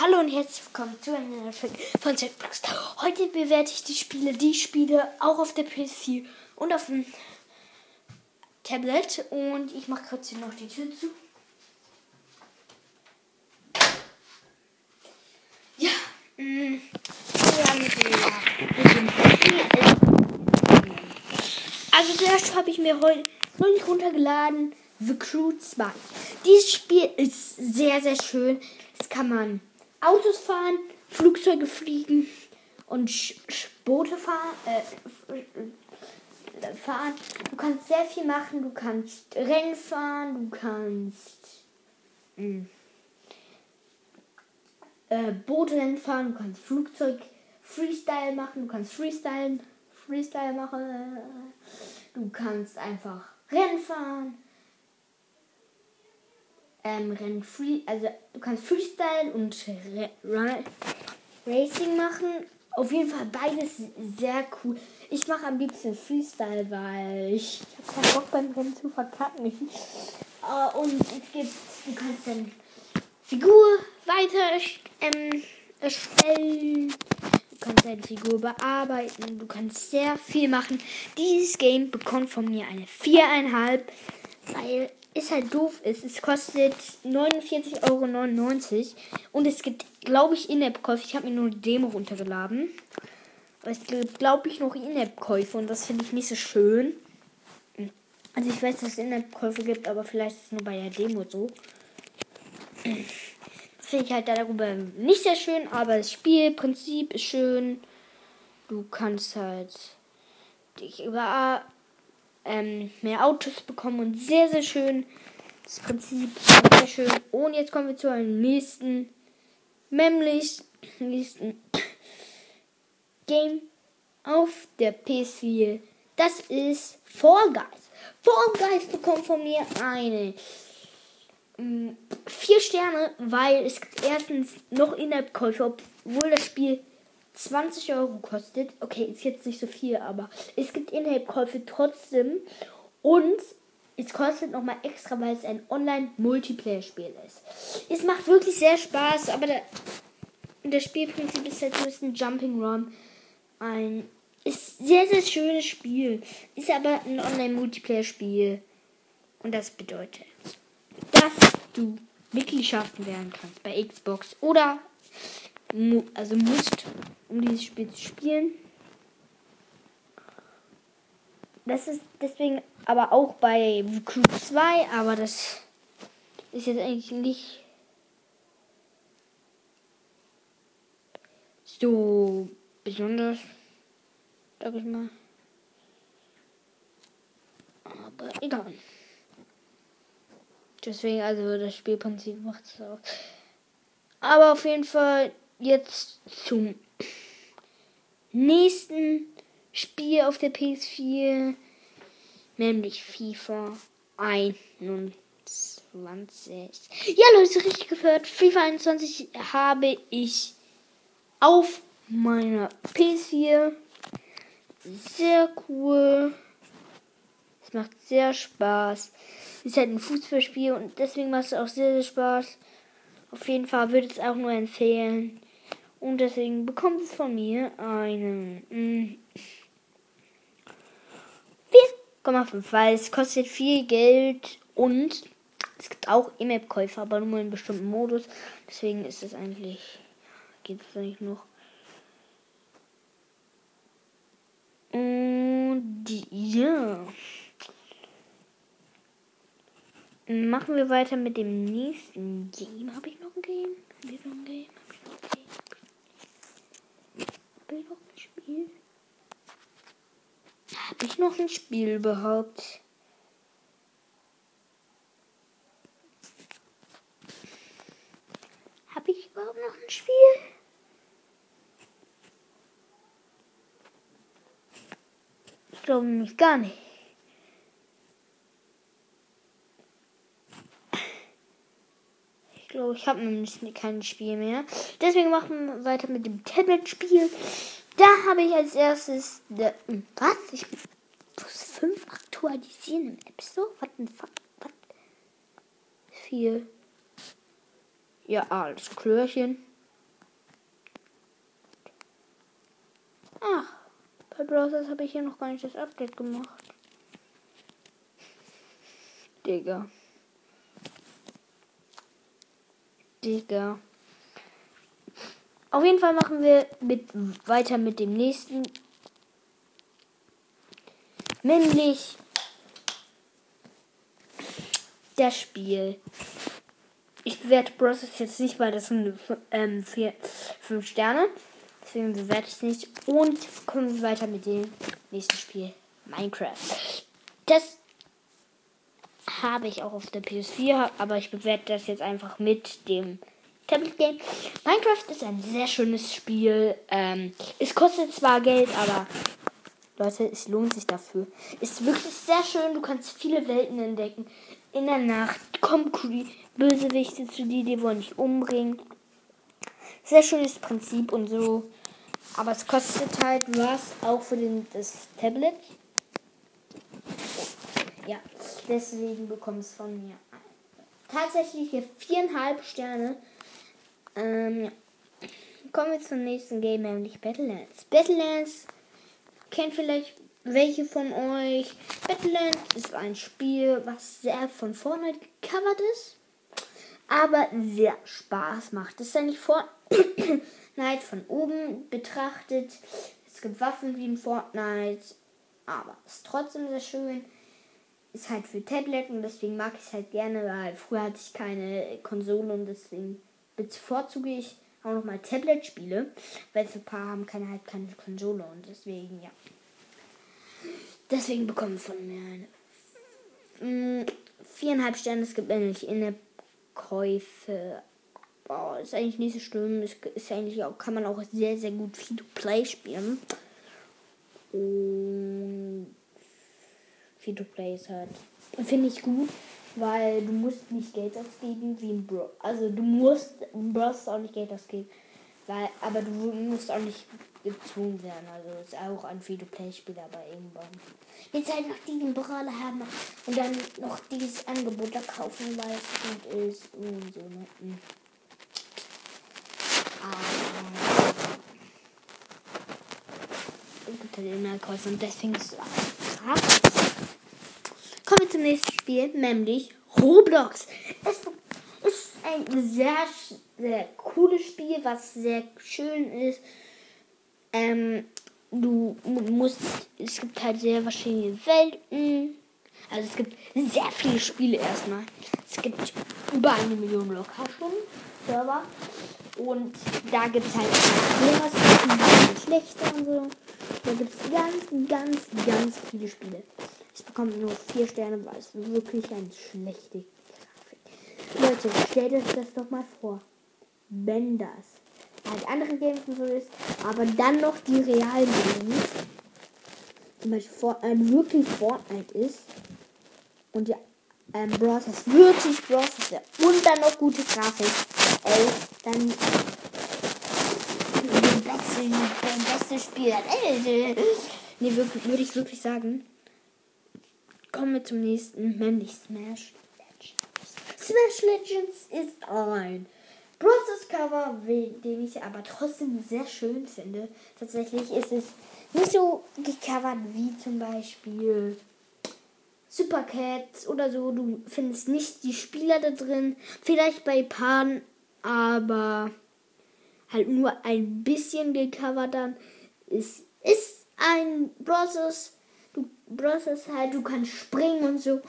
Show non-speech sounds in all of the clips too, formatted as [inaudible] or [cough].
Hallo und herzlich willkommen zu einer neuen Folge von Setbox. Heute bewerte ich die Spiele, die Spiele auch auf der PS4 und auf dem Tablet. Und ich mache kurz hier noch die Tür zu. Ja, mh, dem Also zuerst habe ich mir heute neulich runtergeladen The Crew 2. Dieses Spiel ist sehr, sehr schön. Das kann man Autos fahren, Flugzeuge fliegen und Boote fahren, äh, fahren. Du kannst sehr viel machen. Du kannst Rennen fahren, du kannst hm, äh, Boote fahren, du kannst Flugzeug Freestyle machen, du kannst Freestyle, Freestyle machen. Du kannst einfach Rennen fahren ähm, Rennen free, also du kannst Freestyle und Re Racing machen. Auf jeden Fall beides sehr cool. Ich mache am liebsten Freestyle, weil ich, ich habe keinen Bock beim Rennen zu verkacken. uh, [laughs] und es gibt, du kannst dann Figur weiter ähm, erstellen. Du kannst deine Figur bearbeiten. Du kannst sehr viel machen. Dieses Game bekommt von mir eine 4,5, weil ist halt doof ist, es kostet 49,99 Euro und es gibt, glaube ich, In-App-Käufe. Ich habe mir nur eine Demo runtergeladen. Aber es gibt, glaube ich, noch In-App-Käufe und das finde ich nicht so schön. Also ich weiß, dass es In-App-Käufe gibt, aber vielleicht ist es nur bei der Demo so. Finde ich halt darüber nicht sehr schön, aber das Spielprinzip ist schön. Du kannst halt dich über ähm, mehr Autos bekommen und sehr, sehr schön. Das Prinzip ist sehr schön. Und jetzt kommen wir zu einem nächsten, nämlich nächsten Game auf der PS4. Das ist Fall Guys. Fall Guys bekommt von mir eine mm, vier Sterne, weil es erstens noch In-App-Käufe, obwohl das Spiel 20 Euro kostet. Okay, ist jetzt nicht so viel, aber es gibt Inhalt-Käufe trotzdem. Und es kostet nochmal extra, weil es ein Online-Multiplayer-Spiel ist. Es macht wirklich sehr Spaß, aber der, das Spielprinzip ist halt ein Jumping Run. Ein ist sehr, sehr schönes Spiel. Ist aber ein Online-Multiplayer-Spiel. Und das bedeutet, dass du Mitgliedschaften werden kannst bei Xbox oder also musst, um dieses Spiel zu spielen. Das ist deswegen aber auch bei Crew 2, aber das ist jetzt eigentlich nicht so besonders, sag ich mal. Aber egal. Deswegen, also das Spielprinzip macht es auch. Aber auf jeden Fall jetzt zum nächsten Spiel auf der PS4, nämlich FIFA 21. Ja, Leute, richtig gehört. FIFA 21 habe ich auf meiner PS4. Sehr cool. Es macht sehr Spaß. Es ist halt ein Fußballspiel und deswegen macht es auch sehr, sehr Spaß. Auf jeden Fall würde ich es auch nur empfehlen. Und deswegen bekommt es von mir einen mm, 4,5, weil es kostet viel Geld und es gibt auch E-Map-Käufe, aber nur in bestimmten Modus. Deswegen ist es eigentlich, geht es eigentlich noch. Und ja. Machen wir weiter mit dem nächsten Game. Habe ich noch ein Game? Habe ich noch ein Game? Habe ich noch ein Spiel? Habe ich noch ein Spiel überhaupt? Habe ich überhaupt noch ein Spiel? Ich glaube nämlich gar nicht. ich habe nämlich kein Spiel mehr. Deswegen machen wir weiter mit dem Tablet-Spiel. Da habe ich als erstes. Der, was? Ich muss fünf aktualisieren im App Store? What the fuck? What? Viel. Ja, alles Klörchen. Ach, bei Browsers habe ich hier noch gar nicht das Update gemacht. Digga. Digga. Auf jeden Fall machen wir mit, weiter mit dem nächsten. Männlich. Das Spiel. Ich bewerte Bros. jetzt nicht, weil das sind ähm, 5 Sterne. Deswegen bewerte ich es nicht. Und kommen wir weiter mit dem nächsten Spiel. Minecraft. Das habe ich auch auf der PS4, aber ich bewerte das jetzt einfach mit dem Tablet Game. Minecraft ist ein sehr schönes Spiel. Ähm, es kostet zwar Geld, aber Leute, es lohnt sich dafür. Ist wirklich sehr schön. Du kannst viele Welten entdecken. In der Nacht kommen Bösewichte zu dir, die wollen dich umbringen. Sehr schönes Prinzip und so. Aber es kostet halt was, auch für den, das Tablet. Ja, deswegen bekommt es von mir tatsächlich hier viereinhalb Sterne. Ähm, ja. Kommen wir zum nächsten Game, nämlich Battlelands. Battlelands kennt vielleicht welche von euch. Battlelands ist ein Spiel, was sehr von Fortnite gecovert ist, aber sehr Spaß macht. Das ist ja nicht Fortnite [coughs] von oben betrachtet. Es gibt Waffen wie in Fortnite, aber es ist trotzdem sehr schön. Ist halt für Tablet und deswegen mag ich es halt gerne, weil früher hatte ich keine Konsole und deswegen bevorzuge ich auch nochmal Tablet-Spiele, weil so ein paar haben keine, halt keine Konsole und deswegen, ja. Deswegen bekommen von mir eine viereinhalb Sterne. Es gibt nämlich in der Käufe. Boah, ist eigentlich nicht so schlimm. Ist, ist eigentlich auch, kann man auch sehr, sehr gut Free-to-Play spielen. Und Free-to-Play ist halt. Finde ich gut, weil du musst nicht Geld ausgeben wie ein Bro. Also du musst im Bros auch nicht Geld ausgeben. Weil, aber du musst auch nicht gezwungen werden. Also ist auch ein Free-to-Play-Spiel, aber irgendwann. Jetzt halt noch diesen Brawler haben und dann noch dieses Angebot da kaufen, weil es gut ist und so. Ne? Hm. Es gibt halt immer Käufe und deswegen ist es krass. Kommen wir zum nächsten Spiel, nämlich Roblox. Es ist ein sehr, sehr cooles Spiel, was sehr schön ist. Ähm, du musst, es gibt halt sehr verschiedene Welten. Also es gibt sehr viele Spiele erstmal. Es gibt über eine Million Location-Server. Und da gibt es halt Lehrers, schlechter und so. Da gibt es ganz, ganz, ganz viele Spiele. Es bekommt nur vier Sterne, weil es wirklich eine schlechte Grafik. Leute, stellt euch das doch mal vor. Wenn das halt andere Games so ist, aber dann noch die realen Games, zum Beispiel Fortnite wirklich Fortnite ist und ja, ähm, Bros. wirklich Bros. und dann noch gute Grafik, ey, dann Spiel. Nee, wirklich, würde ich wirklich sagen. Kommen wir zum nächsten, nämlich Smash Legends. Smash Legends ist ein Bros. Cover, den ich aber trotzdem sehr schön finde. Tatsächlich ist es nicht so gecovert wie zum Beispiel Super Cats oder so. Du findest nicht die Spieler da drin. Vielleicht bei Pan, aber halt nur ein bisschen gecovert dann. Es ist ein Bros. Du Bros. halt, du kannst springen und so.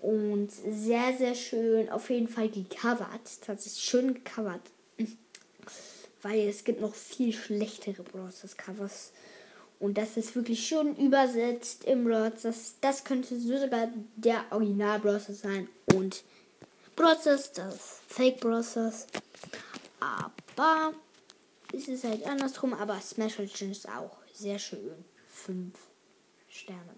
Und sehr, sehr schön. Auf jeden Fall gecovert. Tatsächlich schön gecovert. [laughs] Weil es gibt noch viel schlechtere Bros. Covers. Und das ist wirklich schön übersetzt im Bros. Das, das könnte sogar der Original Bros. sein. Und Bros. das Fake Bros. Aber es ist halt andersrum. Aber Smash Legends ist auch sehr schön. Fünf Sterne.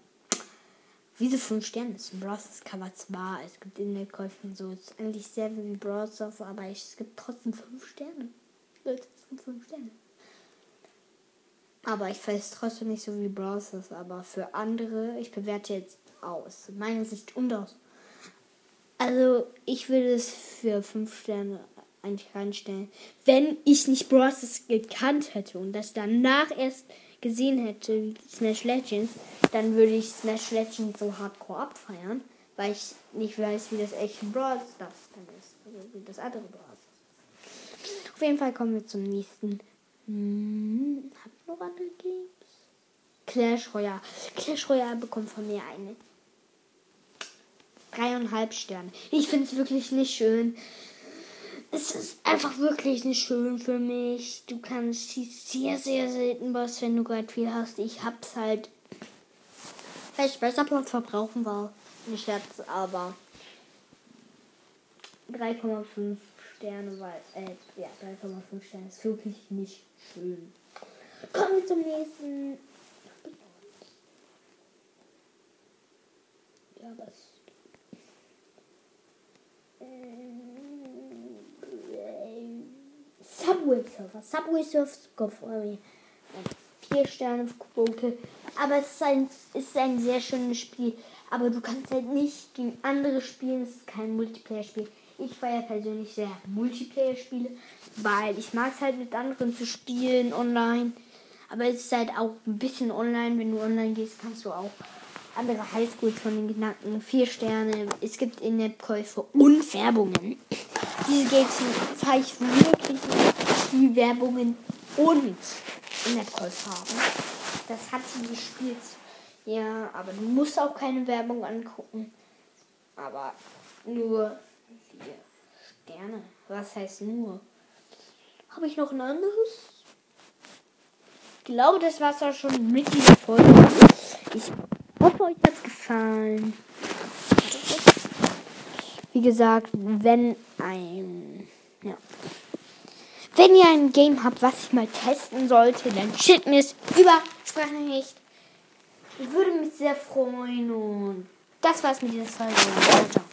Diese 5 Sterne ist ein Bros. Cover zwar, es gibt in der Käufen so, es ist eigentlich sehr wie Bros. aber es gibt trotzdem 5 Sterne. Leute, es gibt 5 Sterne. Aber ich weiß trotzdem nicht so wie Bros. aber für andere, ich bewerte jetzt aus. Meiner Sicht und aus. Also, ich würde es für 5 Sterne eigentlich reinstellen, wenn ich nicht Bros. gekannt hätte und das danach erst gesehen hätte, Smash Legends, dann würde ich Smash Legends so hardcore abfeiern, weil ich nicht weiß, wie das echte Brawl Stars dann ist. Also wie das andere Brawl. Auf jeden Fall kommen wir zum nächsten. Hm, hab ich noch andere Games? Clash Royale. Clash Royale bekommt von mir eine dreieinhalb Sterne. Ich finde es wirklich nicht schön. Es ist einfach wirklich nicht schön für mich. Du kannst sehr, sehr selten was, wenn du gerade viel hast. Ich hab's halt vielleicht besser Platz verbrauchen war. Nicht Scherz, aber 3,5 Sterne, weil, äh, ja, 3,5 Sterne ist wirklich nicht schön. Kommen wir zum nächsten. Ja, was? Subway Surfer. Subway Surfer mir vier Sterne Quote. Aber es ist, ein, ist ein sehr schönes Spiel. Aber du kannst halt nicht gegen andere spielen. Es ist kein Multiplayer-Spiel. Ich feiere persönlich sehr Multiplayer-Spiele, weil ich mag es halt mit anderen zu spielen online. Aber es ist halt auch ein bisschen online. Wenn du online gehst, kannst du auch andere Highschools von den genannten vier Sterne. Es gibt In-App-Käufe und Werbungen. Diese Games ich wirklich die Werbungen und In-App-Käufe haben. Das hat sie gespielt. Ja, aber du musst auch keine Werbung angucken. Aber nur vier Sterne. Was heißt nur? Habe ich noch ein anderes? Ich glaube, das war es auch schon mit dieser Folge. Ich hoffe, euch hat es gefallen. Wie gesagt, wenn ein. Ja. Wenn ihr ein Game habt, was ich mal testen sollte, dann schickt mir es über Sprachnachricht. Ich würde mich sehr freuen und das war's mit dieser Folge. Ciao, ciao.